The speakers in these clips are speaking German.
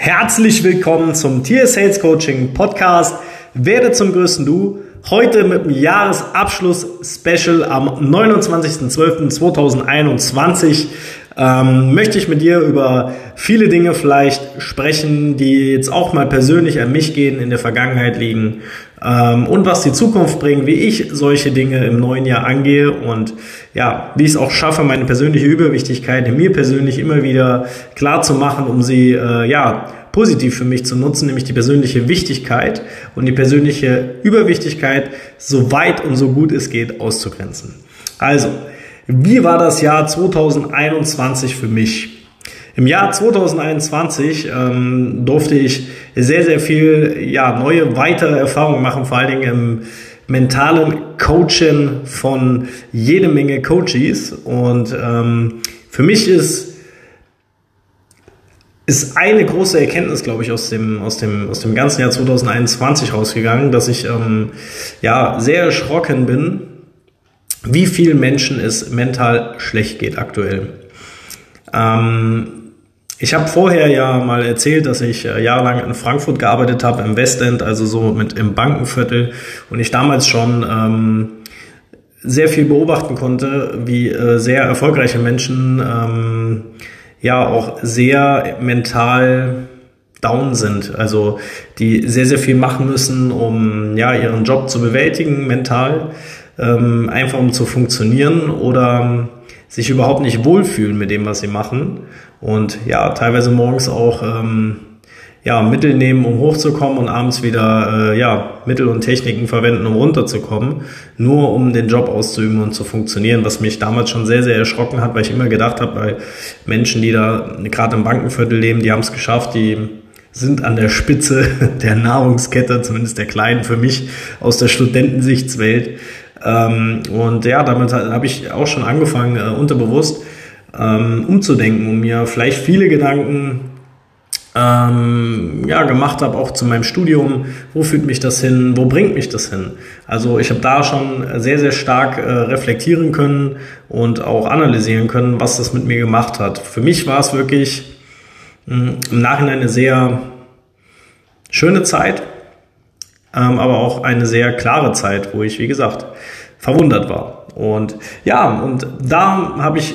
Herzlich willkommen zum Tier Sales Coaching Podcast. Werde zum größten Du. Heute mit dem Jahresabschluss-Special am 29.12.2021 ähm, möchte ich mit dir über viele Dinge vielleicht sprechen, die jetzt auch mal persönlich an mich gehen, in der Vergangenheit liegen ähm, und was die Zukunft bringt, wie ich solche Dinge im neuen Jahr angehe und ja, wie ich es auch schaffe, meine persönliche Überwichtigkeit mir persönlich immer wieder klar zu machen, um sie äh, ja positiv für mich zu nutzen, nämlich die persönliche Wichtigkeit und die persönliche Überwichtigkeit so weit und so gut es geht auszugrenzen. Also, wie war das Jahr 2021 für mich? Im Jahr 2021 ähm, durfte ich sehr, sehr viel ja, neue, weitere Erfahrungen machen, vor allen Dingen im mentalen Coaching von jede Menge Coaches. Und ähm, für mich ist, ist eine große Erkenntnis, glaube ich, aus dem, aus, dem, aus dem ganzen Jahr 2021 rausgegangen, dass ich ähm, ja, sehr erschrocken bin, wie vielen Menschen es mental schlecht geht aktuell. Ähm, ich habe vorher ja mal erzählt, dass ich äh, jahrelang in Frankfurt gearbeitet habe, im Westend, also so mit im Bankenviertel, und ich damals schon ähm, sehr viel beobachten konnte, wie äh, sehr erfolgreiche Menschen ähm, ja auch sehr mental down sind, also die sehr, sehr viel machen müssen, um ja ihren Job zu bewältigen mental, ähm, einfach um zu funktionieren oder sich überhaupt nicht wohlfühlen mit dem, was sie machen und ja, teilweise morgens auch ähm, ja, Mittel nehmen, um hochzukommen und abends wieder äh, ja, Mittel und Techniken verwenden, um runterzukommen, nur um den Job auszuüben und zu funktionieren, was mich damals schon sehr, sehr erschrocken hat, weil ich immer gedacht habe, bei Menschen, die da gerade im Bankenviertel leben, die haben es geschafft, die sind an der Spitze der Nahrungskette, zumindest der kleinen für mich aus der Studentensichtswelt. Ähm, und ja, damit habe ich auch schon angefangen, äh, unterbewusst ähm, umzudenken und mir vielleicht viele Gedanken ähm, ja, gemacht habe, auch zu meinem Studium. Wo führt mich das hin? Wo bringt mich das hin? Also ich habe da schon sehr, sehr stark äh, reflektieren können und auch analysieren können, was das mit mir gemacht hat. Für mich war es wirklich mh, hm, im Nachhinein eine sehr schöne Zeit, ähm, aber auch eine sehr klare Zeit, wo ich, wie gesagt, verwundert war. Und ja, und da habe ich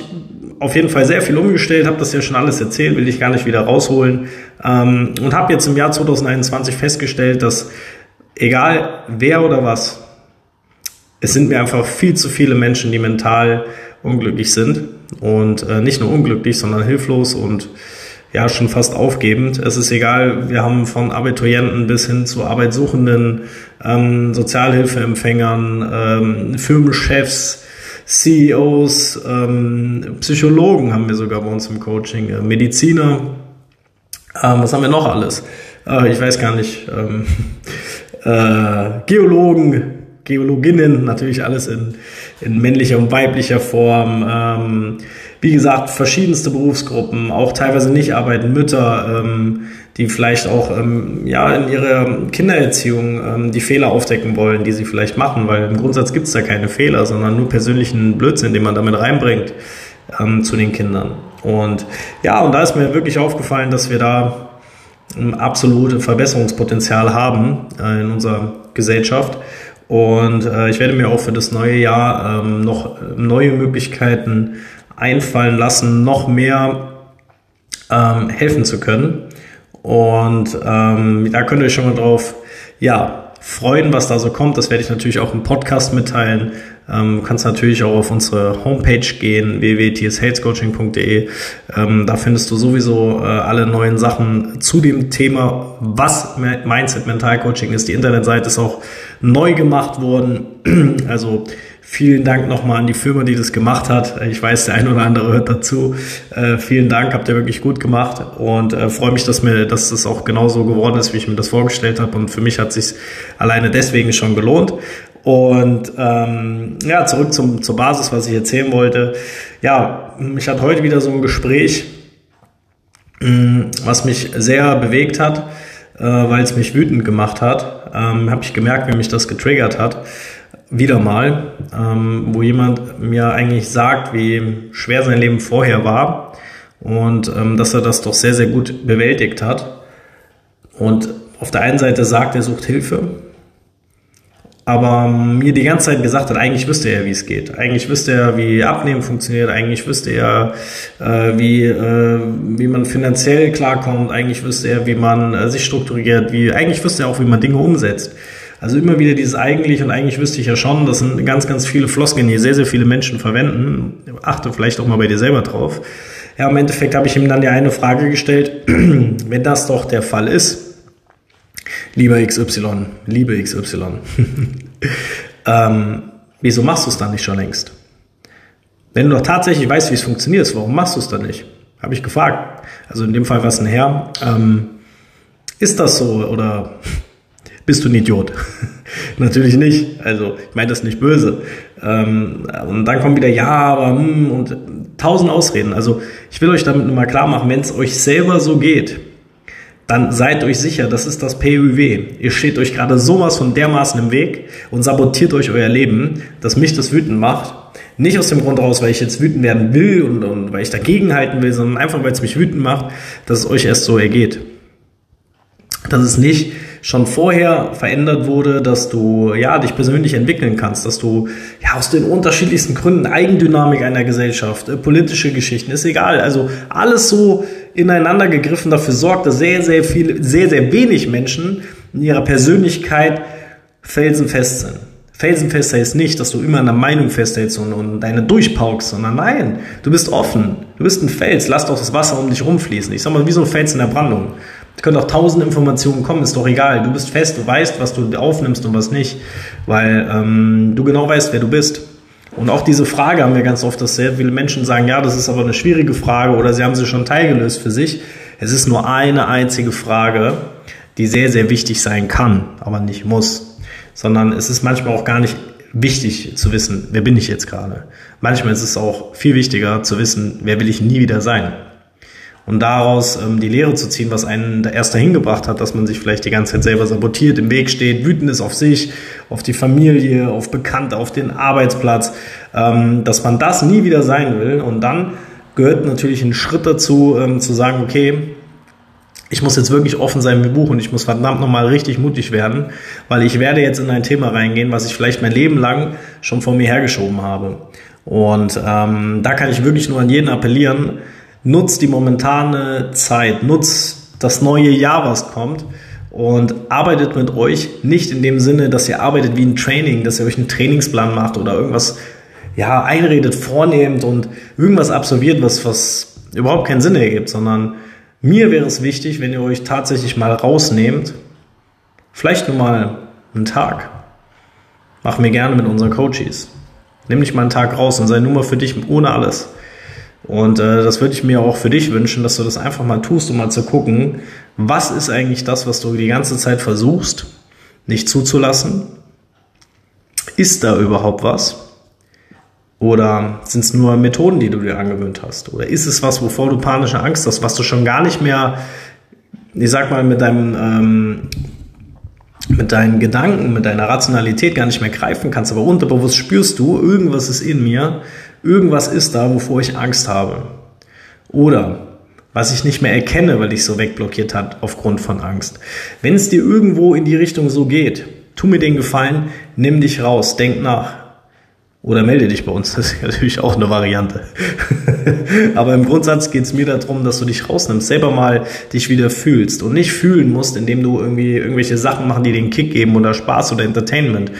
auf jeden Fall sehr viel umgestellt, habe das ja schon alles erzählt, will ich gar nicht wieder rausholen. Ähm, und habe jetzt im Jahr 2021 festgestellt, dass egal wer oder was, es sind mir einfach viel zu viele Menschen, die mental unglücklich sind. Und äh, nicht nur unglücklich, sondern hilflos und ja, schon fast aufgebend. Es ist egal, wir haben von Abiturienten bis hin zu Arbeitssuchenden, ähm, Sozialhilfeempfängern, ähm, Firmenchefs, CEOs, ähm, Psychologen haben wir sogar bei uns im Coaching, äh, Mediziner. Ähm, was haben wir noch alles? Äh, ich weiß gar nicht. Ähm, äh, Geologen, Geologinnen, natürlich alles in, in männlicher und weiblicher Form. Ähm, wie gesagt, verschiedenste Berufsgruppen, auch teilweise nicht arbeiten Mütter, ähm, die vielleicht auch ähm, ja, in ihrer Kindererziehung ähm, die Fehler aufdecken wollen, die sie vielleicht machen, weil im Grundsatz gibt es da keine Fehler, sondern nur persönlichen Blödsinn, den man damit reinbringt ähm, zu den Kindern. Und ja, und da ist mir wirklich aufgefallen, dass wir da ein absolutes Verbesserungspotenzial haben äh, in unserer Gesellschaft. Und äh, ich werde mir auch für das neue Jahr ähm, noch neue Möglichkeiten einfallen lassen, noch mehr ähm, helfen zu können. Und ähm, da könnt ihr euch schon mal drauf ja, freuen, was da so kommt. Das werde ich natürlich auch im Podcast mitteilen. Ähm, du kannst natürlich auch auf unsere Homepage gehen, www.tshalescoaching.de. Ähm, da findest du sowieso äh, alle neuen Sachen zu dem Thema, was Mindset Mental Coaching ist. Die Internetseite ist auch neu gemacht worden. also Vielen Dank nochmal an die Firma, die das gemacht hat. Ich weiß, der ein oder andere hört dazu. Äh, vielen Dank, habt ihr wirklich gut gemacht und äh, freue mich, dass mir, dass das auch genauso geworden ist, wie ich mir das vorgestellt habe. Und für mich hat sich alleine deswegen schon gelohnt. Und ähm, ja, zurück zum, zur Basis, was ich erzählen wollte. Ja, ich hatte heute wieder so ein Gespräch, mm, was mich sehr bewegt hat, äh, weil es mich wütend gemacht hat. Ähm, habe ich gemerkt, wie mich das getriggert hat wieder mal, ähm, wo jemand mir eigentlich sagt, wie schwer sein Leben vorher war und ähm, dass er das doch sehr, sehr gut bewältigt hat. und auf der einen Seite sagt, er sucht Hilfe, aber mir die ganze Zeit gesagt hat, eigentlich wüsste er, wie es geht. Eigentlich wüsste er, wie Abnehmen funktioniert. Eigentlich wüsste er, äh, wie, äh, wie man finanziell klarkommt. Eigentlich wüsste er, wie man äh, sich strukturiert. Wie, eigentlich wüsste er auch, wie man Dinge umsetzt. Also immer wieder dieses eigentlich und eigentlich wüsste ich ja schon, das sind ganz, ganz viele Floskeln, die sehr, sehr viele Menschen verwenden. Achte vielleicht auch mal bei dir selber drauf. Ja, im Endeffekt habe ich ihm dann ja eine Frage gestellt, wenn das doch der Fall ist, Lieber XY, liebe XY, ähm, wieso machst du es dann nicht schon längst? Wenn du doch tatsächlich weißt, wie es funktioniert, warum machst du es dann nicht? Habe ich gefragt. Also in dem Fall war es ein Herr. Ähm, ist das so oder bist du ein Idiot? Natürlich nicht. Also ich meine das nicht böse. Ähm, und dann kommt wieder ja, aber hm, und tausend Ausreden. Also ich will euch damit nur mal klar machen, wenn es euch selber so geht, dann seid euch sicher, das ist das PUW. Ihr steht euch gerade sowas von dermaßen im Weg und sabotiert euch euer Leben, dass mich das wütend macht. Nicht aus dem Grund raus, weil ich jetzt wütend werden will und, und weil ich dagegenhalten will, sondern einfach, weil es mich wütend macht, dass es euch erst so ergeht. Dass es nicht schon vorher verändert wurde, dass du ja dich persönlich entwickeln kannst, dass du ja aus den unterschiedlichsten Gründen Eigendynamik einer Gesellschaft, äh, politische Geschichten, ist egal, also alles so ineinander gegriffen dafür sorgt, dass sehr sehr viele, sehr sehr wenig Menschen in ihrer Persönlichkeit felsenfest sind. Felsenfest heißt nicht, dass du immer an der Meinung festhältst und, und deine durchpaukst, sondern nein, du bist offen. Du bist ein Fels, lass doch das Wasser um dich rumfließen. Ich sag mal, wie so ein Fels in der Brandung. Es können auch tausend Informationen kommen, ist doch egal. Du bist fest, du weißt, was du aufnimmst und was nicht, weil ähm, du genau weißt, wer du bist. Und auch diese Frage haben wir ganz oft, dass sehr viele Menschen sagen, ja, das ist aber eine schwierige Frage oder sie haben sie schon teilgelöst für sich. Es ist nur eine einzige Frage, die sehr, sehr wichtig sein kann, aber nicht muss. Sondern es ist manchmal auch gar nicht wichtig zu wissen, wer bin ich jetzt gerade. Manchmal ist es auch viel wichtiger zu wissen, wer will ich nie wieder sein und daraus ähm, die Lehre zu ziehen, was einen erst dahin gebracht hat, dass man sich vielleicht die ganze Zeit selber sabotiert, im Weg steht, wütend ist auf sich, auf die Familie, auf Bekannte, auf den Arbeitsplatz, ähm, dass man das nie wieder sein will. Und dann gehört natürlich ein Schritt dazu, ähm, zu sagen, okay, ich muss jetzt wirklich offen sein mit Buch und ich muss verdammt nochmal richtig mutig werden, weil ich werde jetzt in ein Thema reingehen, was ich vielleicht mein Leben lang schon vor mir hergeschoben habe. Und ähm, da kann ich wirklich nur an jeden appellieren, nutzt die momentane Zeit, nutzt das neue Jahr, was kommt und arbeitet mit euch nicht in dem Sinne, dass ihr arbeitet wie ein Training, dass ihr euch einen Trainingsplan macht oder irgendwas ja, einredet, vornehmt und irgendwas absolviert, was, was überhaupt keinen Sinn ergibt, sondern mir wäre es wichtig, wenn ihr euch tatsächlich mal rausnehmt, vielleicht nur mal einen Tag. Machen wir gerne mit unseren Coaches. Nimm dich mal einen Tag raus und sei nur mal für dich ohne alles. Und äh, das würde ich mir auch für dich wünschen, dass du das einfach mal tust, um mal zu gucken, was ist eigentlich das, was du die ganze Zeit versuchst, nicht zuzulassen? Ist da überhaupt was? Oder sind es nur Methoden, die du dir angewöhnt hast? Oder ist es was, wovor du panische Angst hast, was du schon gar nicht mehr, ich sag mal, mit deinem, ähm, mit deinen Gedanken, mit deiner Rationalität gar nicht mehr greifen kannst, aber unterbewusst spürst du, irgendwas ist in mir, Irgendwas ist da, wovor ich Angst habe. Oder was ich nicht mehr erkenne, weil ich so wegblockiert hat aufgrund von Angst. Wenn es dir irgendwo in die Richtung so geht, tu mir den Gefallen, nimm dich raus, denk nach. Oder melde dich bei uns, das ist natürlich auch eine Variante. Aber im Grundsatz geht es mir darum, dass du dich rausnimmst, selber mal dich wieder fühlst und nicht fühlen musst, indem du irgendwie irgendwelche Sachen machen, die den Kick geben oder Spaß oder Entertainment,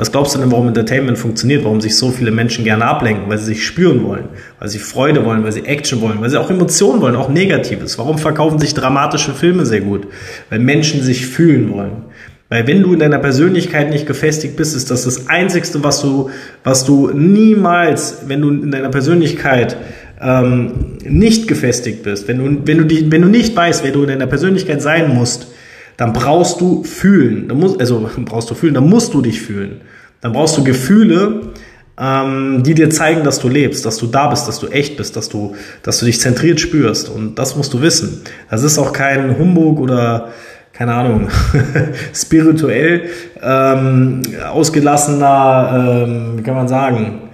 was glaubst du denn, warum Entertainment funktioniert, warum sich so viele Menschen gerne ablenken, weil sie sich spüren wollen, weil sie Freude wollen, weil sie Action wollen, weil sie auch Emotionen wollen, auch Negatives. Warum verkaufen sich dramatische Filme sehr gut? Weil Menschen sich fühlen wollen. Weil wenn du in deiner Persönlichkeit nicht gefestigt bist, ist das das Einzigste, was du, was du niemals, wenn du in deiner Persönlichkeit ähm, nicht gefestigt bist, wenn du, wenn, du die, wenn du nicht weißt, wer du in deiner Persönlichkeit sein musst, dann brauchst du fühlen. Dann musst, also brauchst du fühlen, dann musst du dich fühlen. Dann brauchst du Gefühle, ähm, die dir zeigen, dass du lebst, dass du da bist, dass du echt bist, dass du, dass du dich zentriert spürst. Und das musst du wissen. Das ist auch kein Humbug oder keine Ahnung, spirituell ähm, ausgelassener, ähm, wie kann man sagen,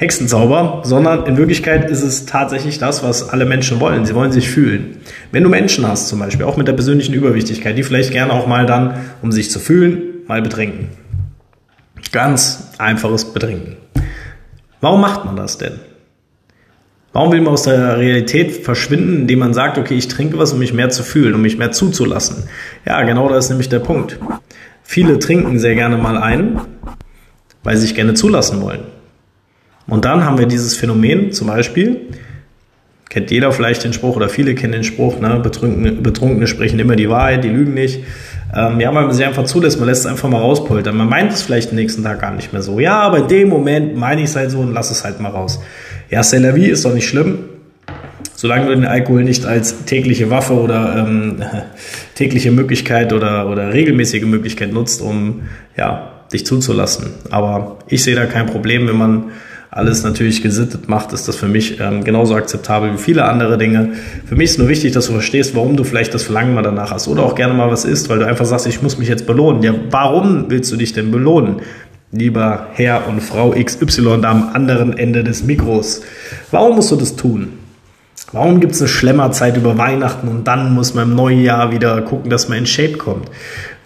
Hexenzauber, sondern in Wirklichkeit ist es tatsächlich das, was alle Menschen wollen. Sie wollen sich fühlen. Wenn du Menschen hast, zum Beispiel, auch mit der persönlichen Überwichtigkeit, die vielleicht gerne auch mal dann, um sich zu fühlen, mal betrinken. Ganz einfaches Betrinken. Warum macht man das denn? Warum will man aus der Realität verschwinden, indem man sagt, okay, ich trinke was, um mich mehr zu fühlen, um mich mehr zuzulassen? Ja, genau das ist nämlich der Punkt. Viele trinken sehr gerne mal ein, weil sie sich gerne zulassen wollen. Und dann haben wir dieses Phänomen, zum Beispiel, kennt jeder vielleicht den Spruch oder viele kennen den Spruch, ne? Betrunkene, Betrunkene sprechen immer die Wahrheit, die lügen nicht. Ähm, ja, man sie einfach zulässt, man lässt es einfach mal rauspoltern. Man meint es vielleicht den nächsten Tag gar nicht mehr so. Ja, aber in dem Moment meine ich es halt so und lass es halt mal raus. Ja, c'est la vie, ist doch nicht schlimm. Solange du den Alkohol nicht als tägliche Waffe oder ähm, tägliche Möglichkeit oder, oder regelmäßige Möglichkeit nutzt, um ja, dich zuzulassen. Aber ich sehe da kein Problem, wenn man alles natürlich gesittet macht, ist das für mich ähm, genauso akzeptabel wie viele andere Dinge. Für mich ist nur wichtig, dass du verstehst, warum du vielleicht das Verlangen mal danach hast oder auch gerne mal was isst, weil du einfach sagst, ich muss mich jetzt belohnen. Ja, warum willst du dich denn belohnen? Lieber Herr und Frau XY da am anderen Ende des Mikros. Warum musst du das tun? Warum gibt es eine Schlemmerzeit über Weihnachten und dann muss man im neuen Jahr wieder gucken, dass man in Shape kommt?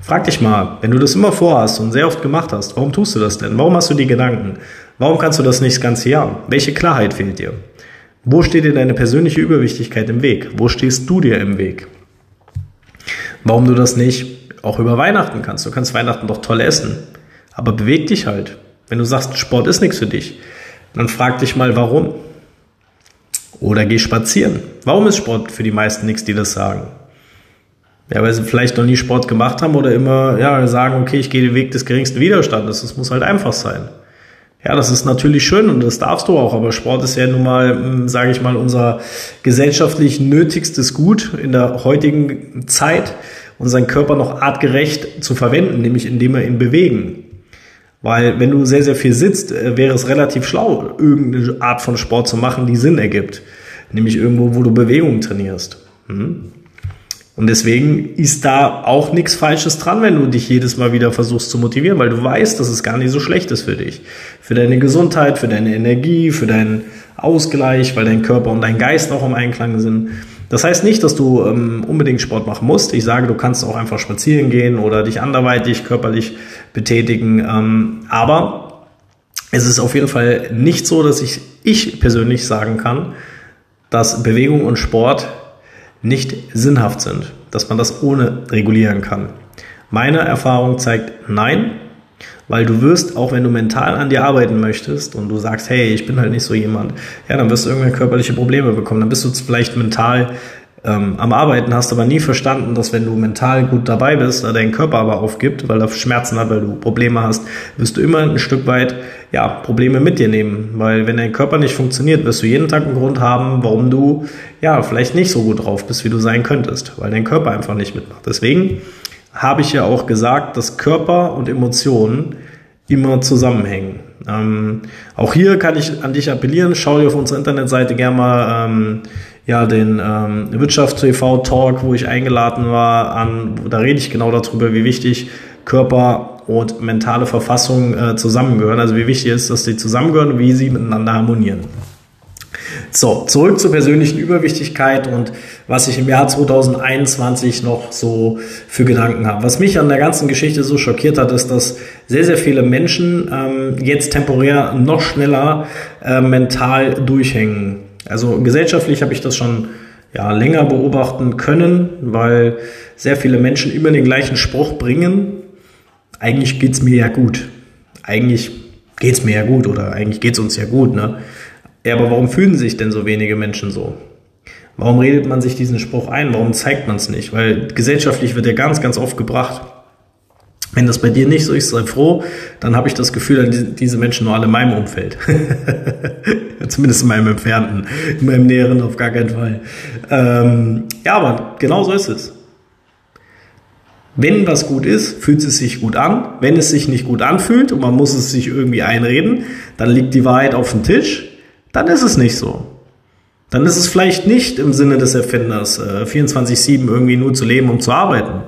Frag dich mal, wenn du das immer vorhast und sehr oft gemacht hast, warum tust du das denn? Warum hast du die Gedanken? Warum kannst du das nicht das ganze Jahr? Welche Klarheit fehlt dir? Wo steht dir deine persönliche Überwichtigkeit im Weg? Wo stehst du dir im Weg? Warum du das nicht auch über Weihnachten kannst? Du kannst Weihnachten doch toll essen. Aber beweg dich halt. Wenn du sagst, Sport ist nichts für dich, dann frag dich mal, warum. Oder geh spazieren. Warum ist Sport für die meisten nichts, die das sagen? Ja, weil sie vielleicht noch nie Sport gemacht haben oder immer ja, sagen, okay, ich gehe den Weg des geringsten Widerstandes. Das muss halt einfach sein. Ja, das ist natürlich schön und das darfst du auch, aber Sport ist ja nun mal, hm, sage ich mal, unser gesellschaftlich nötigstes Gut in der heutigen Zeit, unseren Körper noch artgerecht zu verwenden, nämlich indem wir ihn bewegen. Weil wenn du sehr, sehr viel sitzt, äh, wäre es relativ schlau, irgendeine Art von Sport zu machen, die Sinn ergibt. Nämlich irgendwo, wo du Bewegung trainierst. Hm? Und deswegen ist da auch nichts Falsches dran, wenn du dich jedes Mal wieder versuchst zu motivieren, weil du weißt, dass es gar nicht so schlecht ist für dich. Für deine Gesundheit, für deine Energie, für deinen Ausgleich, weil dein Körper und dein Geist auch im Einklang sind. Das heißt nicht, dass du ähm, unbedingt Sport machen musst. Ich sage, du kannst auch einfach spazieren gehen oder dich anderweitig körperlich betätigen. Ähm, aber es ist auf jeden Fall nicht so, dass ich, ich persönlich sagen kann, dass Bewegung und Sport nicht sinnhaft sind, dass man das ohne regulieren kann. Meine Erfahrung zeigt nein, weil du wirst, auch wenn du mental an dir arbeiten möchtest und du sagst, hey, ich bin halt nicht so jemand, ja, dann wirst du irgendwann körperliche Probleme bekommen. Dann bist du vielleicht mental ähm, am Arbeiten, hast aber nie verstanden, dass wenn du mental gut dabei bist, dein Körper aber aufgibt, weil er Schmerzen hat, weil du Probleme hast, wirst du immer ein Stück weit ja, Probleme mit dir nehmen. Weil wenn dein Körper nicht funktioniert, wirst du jeden Tag einen Grund haben, warum du ja vielleicht nicht so gut drauf bist, wie du sein könntest, weil dein Körper einfach nicht mitmacht. Deswegen habe ich ja auch gesagt, dass Körper und Emotionen immer zusammenhängen. Ähm, auch hier kann ich an dich appellieren, schau dir auf unserer Internetseite gerne mal ähm, ja, den ähm, Wirtschaft TV Talk, wo ich eingeladen war, an. Da rede ich genau darüber, wie wichtig Körper und mentale Verfassung äh, zusammengehören. Also wie wichtig ist, dass sie zusammengehören und wie sie miteinander harmonieren. So, zurück zur persönlichen Überwichtigkeit und was ich im Jahr 2021 noch so für Gedanken habe. Was mich an der ganzen Geschichte so schockiert hat, ist, dass sehr, sehr viele Menschen ähm, jetzt temporär noch schneller äh, mental durchhängen. Also gesellschaftlich habe ich das schon ja, länger beobachten können, weil sehr viele Menschen immer den gleichen Spruch bringen. Eigentlich geht's mir ja gut. Eigentlich geht's mir ja gut oder eigentlich geht's uns ja gut. Ne? Ja, aber warum fühlen sich denn so wenige Menschen so? Warum redet man sich diesen Spruch ein? Warum zeigt man es nicht? Weil gesellschaftlich wird er ganz, ganz oft gebracht. Wenn das bei dir nicht so ist, sei froh, dann habe ich das Gefühl, dass diese Menschen nur alle in meinem Umfeld. Zumindest in meinem Entfernten, in meinem Näheren auf gar keinen Fall. Ähm, ja, aber genau so ist es. Wenn was gut ist, fühlt es sich gut an. Wenn es sich nicht gut anfühlt und man muss es sich irgendwie einreden, dann liegt die Wahrheit auf dem Tisch, dann ist es nicht so. Dann ist es vielleicht nicht im Sinne des Erfinders, äh, 24-7 irgendwie nur zu leben, um zu arbeiten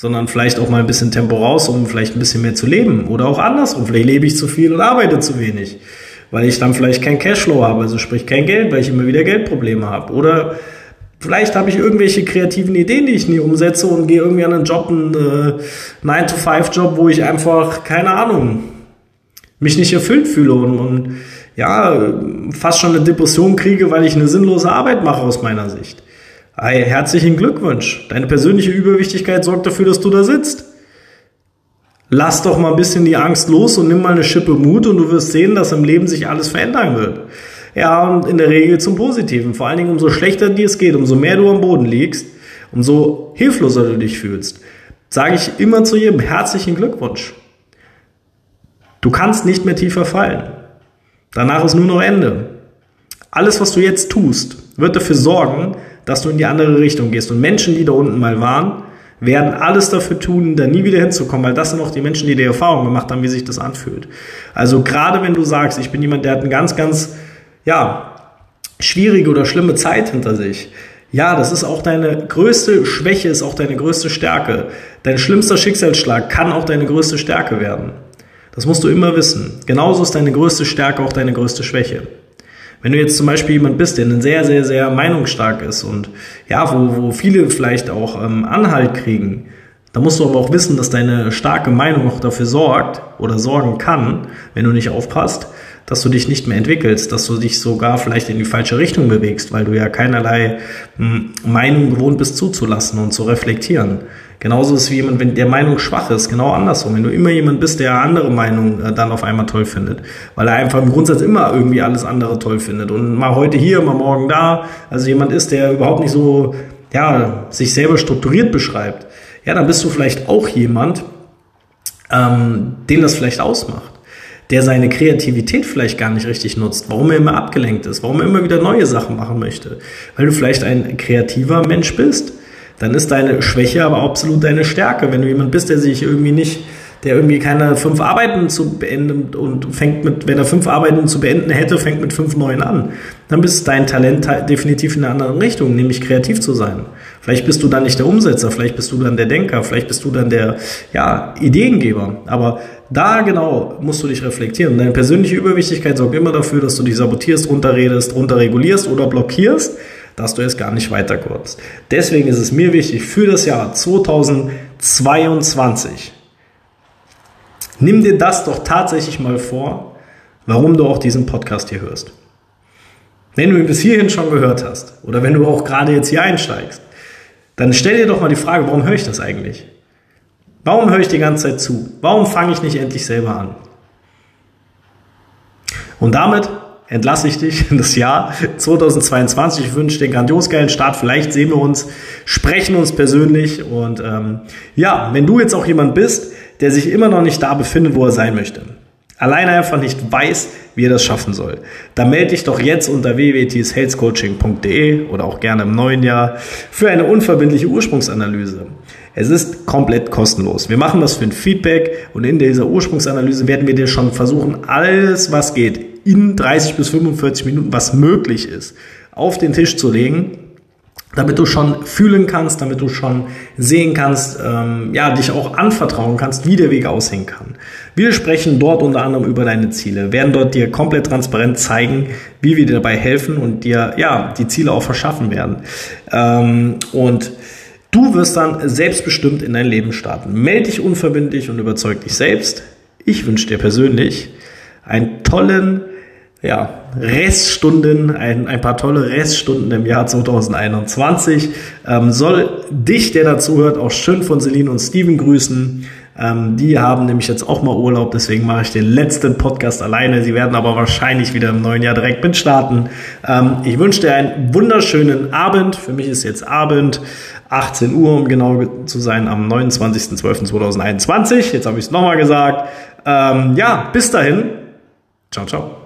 sondern vielleicht auch mal ein bisschen Tempo raus, um vielleicht ein bisschen mehr zu leben. Oder auch andersrum, vielleicht lebe ich zu viel und arbeite zu wenig. weil ich dann vielleicht kein Cashflow habe, also sprich kein Geld, weil ich immer wieder Geldprobleme habe. Oder vielleicht habe ich irgendwelche kreativen Ideen, die ich nie umsetze und gehe irgendwie an einen Job, einen äh, 9-to-5-Job, wo ich einfach, keine Ahnung, mich nicht erfüllt fühle und, und ja, fast schon eine Depression kriege, weil ich eine sinnlose Arbeit mache aus meiner Sicht. Hey, herzlichen Glückwunsch. Deine persönliche Überwichtigkeit sorgt dafür, dass du da sitzt. Lass doch mal ein bisschen die Angst los und nimm mal eine Schippe Mut und du wirst sehen, dass im Leben sich alles verändern wird. Ja, und in der Regel zum Positiven. Vor allen Dingen, umso schlechter dir es geht, umso mehr du am Boden liegst, umso hilfloser du dich fühlst, sage ich immer zu jedem herzlichen Glückwunsch. Du kannst nicht mehr tiefer fallen. Danach ist nur noch Ende. Alles, was du jetzt tust, wird dafür sorgen, dass du in die andere Richtung gehst. Und Menschen, die da unten mal waren, werden alles dafür tun, da nie wieder hinzukommen, weil das sind auch die Menschen, die die Erfahrung gemacht haben, wie sich das anfühlt. Also gerade wenn du sagst, ich bin jemand, der hat eine ganz, ganz, ja, schwierige oder schlimme Zeit hinter sich. Ja, das ist auch deine größte Schwäche, ist auch deine größte Stärke. Dein schlimmster Schicksalsschlag kann auch deine größte Stärke werden. Das musst du immer wissen. Genauso ist deine größte Stärke auch deine größte Schwäche. Wenn du jetzt zum Beispiel jemand bist, der sehr, sehr, sehr meinungsstark ist und ja, wo, wo viele vielleicht auch ähm, Anhalt kriegen, da musst du aber auch wissen, dass deine starke Meinung auch dafür sorgt oder sorgen kann, wenn du nicht aufpasst, dass du dich nicht mehr entwickelst, dass du dich sogar vielleicht in die falsche Richtung bewegst, weil du ja keinerlei hm, Meinung gewohnt bist zuzulassen und zu reflektieren. Genauso ist wie jemand, wenn der Meinung schwach ist, genau andersrum. Wenn du immer jemand bist, der andere Meinung äh, dann auf einmal toll findet, weil er einfach im Grundsatz immer irgendwie alles andere toll findet und mal heute hier, mal morgen da, also jemand ist, der überhaupt nicht so, ja, sich selber strukturiert beschreibt, ja, dann bist du vielleicht auch jemand, ähm, den das vielleicht ausmacht der seine Kreativität vielleicht gar nicht richtig nutzt, warum er immer abgelenkt ist, warum er immer wieder neue Sachen machen möchte. Weil du vielleicht ein kreativer Mensch bist, dann ist deine Schwäche aber absolut deine Stärke. Wenn du jemand bist, der sich irgendwie nicht, der irgendwie keine fünf Arbeiten zu beenden und fängt mit, wenn er fünf Arbeiten zu beenden hätte, fängt mit fünf neuen an, dann bist dein Talent definitiv in einer anderen Richtung, nämlich kreativ zu sein. Vielleicht bist du dann nicht der Umsetzer, vielleicht bist du dann der Denker, vielleicht bist du dann der, ja, Ideengeber. Aber da genau musst du dich reflektieren. Deine persönliche Überwichtigkeit sorgt immer dafür, dass du dich sabotierst, runterredest, runterregulierst oder blockierst, dass du es gar nicht weiterkommst. Deswegen ist es mir wichtig, für das Jahr 2022, nimm dir das doch tatsächlich mal vor, warum du auch diesen Podcast hier hörst. Wenn du ihn bis hierhin schon gehört hast oder wenn du auch gerade jetzt hier einsteigst, dann stell dir doch mal die Frage, warum höre ich das eigentlich? Warum höre ich die ganze Zeit zu? Warum fange ich nicht endlich selber an? Und damit entlasse ich dich in das Jahr 2022. Ich wünsche dir einen grandios geilen Start. Vielleicht sehen wir uns, sprechen uns persönlich. Und ähm, ja, wenn du jetzt auch jemand bist, der sich immer noch nicht da befindet, wo er sein möchte, alleine einfach nicht weiß, wie er das schaffen soll, dann melde dich doch jetzt unter www.salescoaching.de oder auch gerne im neuen Jahr für eine unverbindliche Ursprungsanalyse. Es ist komplett kostenlos. Wir machen das für ein Feedback und in dieser Ursprungsanalyse werden wir dir schon versuchen, alles, was geht, in 30 bis 45 Minuten, was möglich ist, auf den Tisch zu legen, damit du schon fühlen kannst, damit du schon sehen kannst, ähm, ja, dich auch anvertrauen kannst, wie der Weg aussehen kann. Wir sprechen dort unter anderem über deine Ziele, werden dort dir komplett transparent zeigen, wie wir dir dabei helfen und dir, ja, die Ziele auch verschaffen werden. Ähm, und Du wirst dann selbstbestimmt in dein Leben starten. Meld dich unverbindlich und überzeug dich selbst. Ich wünsche dir persönlich einen tollen ja, Reststunden, ein, ein paar tolle Reststunden im Jahr 2021. Ähm, soll dich, der dazuhört, auch schön von Celine und Steven grüßen. Ähm, die haben nämlich jetzt auch mal Urlaub, deswegen mache ich den letzten Podcast alleine. Sie werden aber wahrscheinlich wieder im neuen Jahr direkt mit starten. Ähm, ich wünsche dir einen wunderschönen Abend. Für mich ist jetzt Abend. 18 Uhr, um genau zu sein, am 29.12.2021. Jetzt habe ich es nochmal gesagt. Ähm, ja, bis dahin. Ciao, ciao.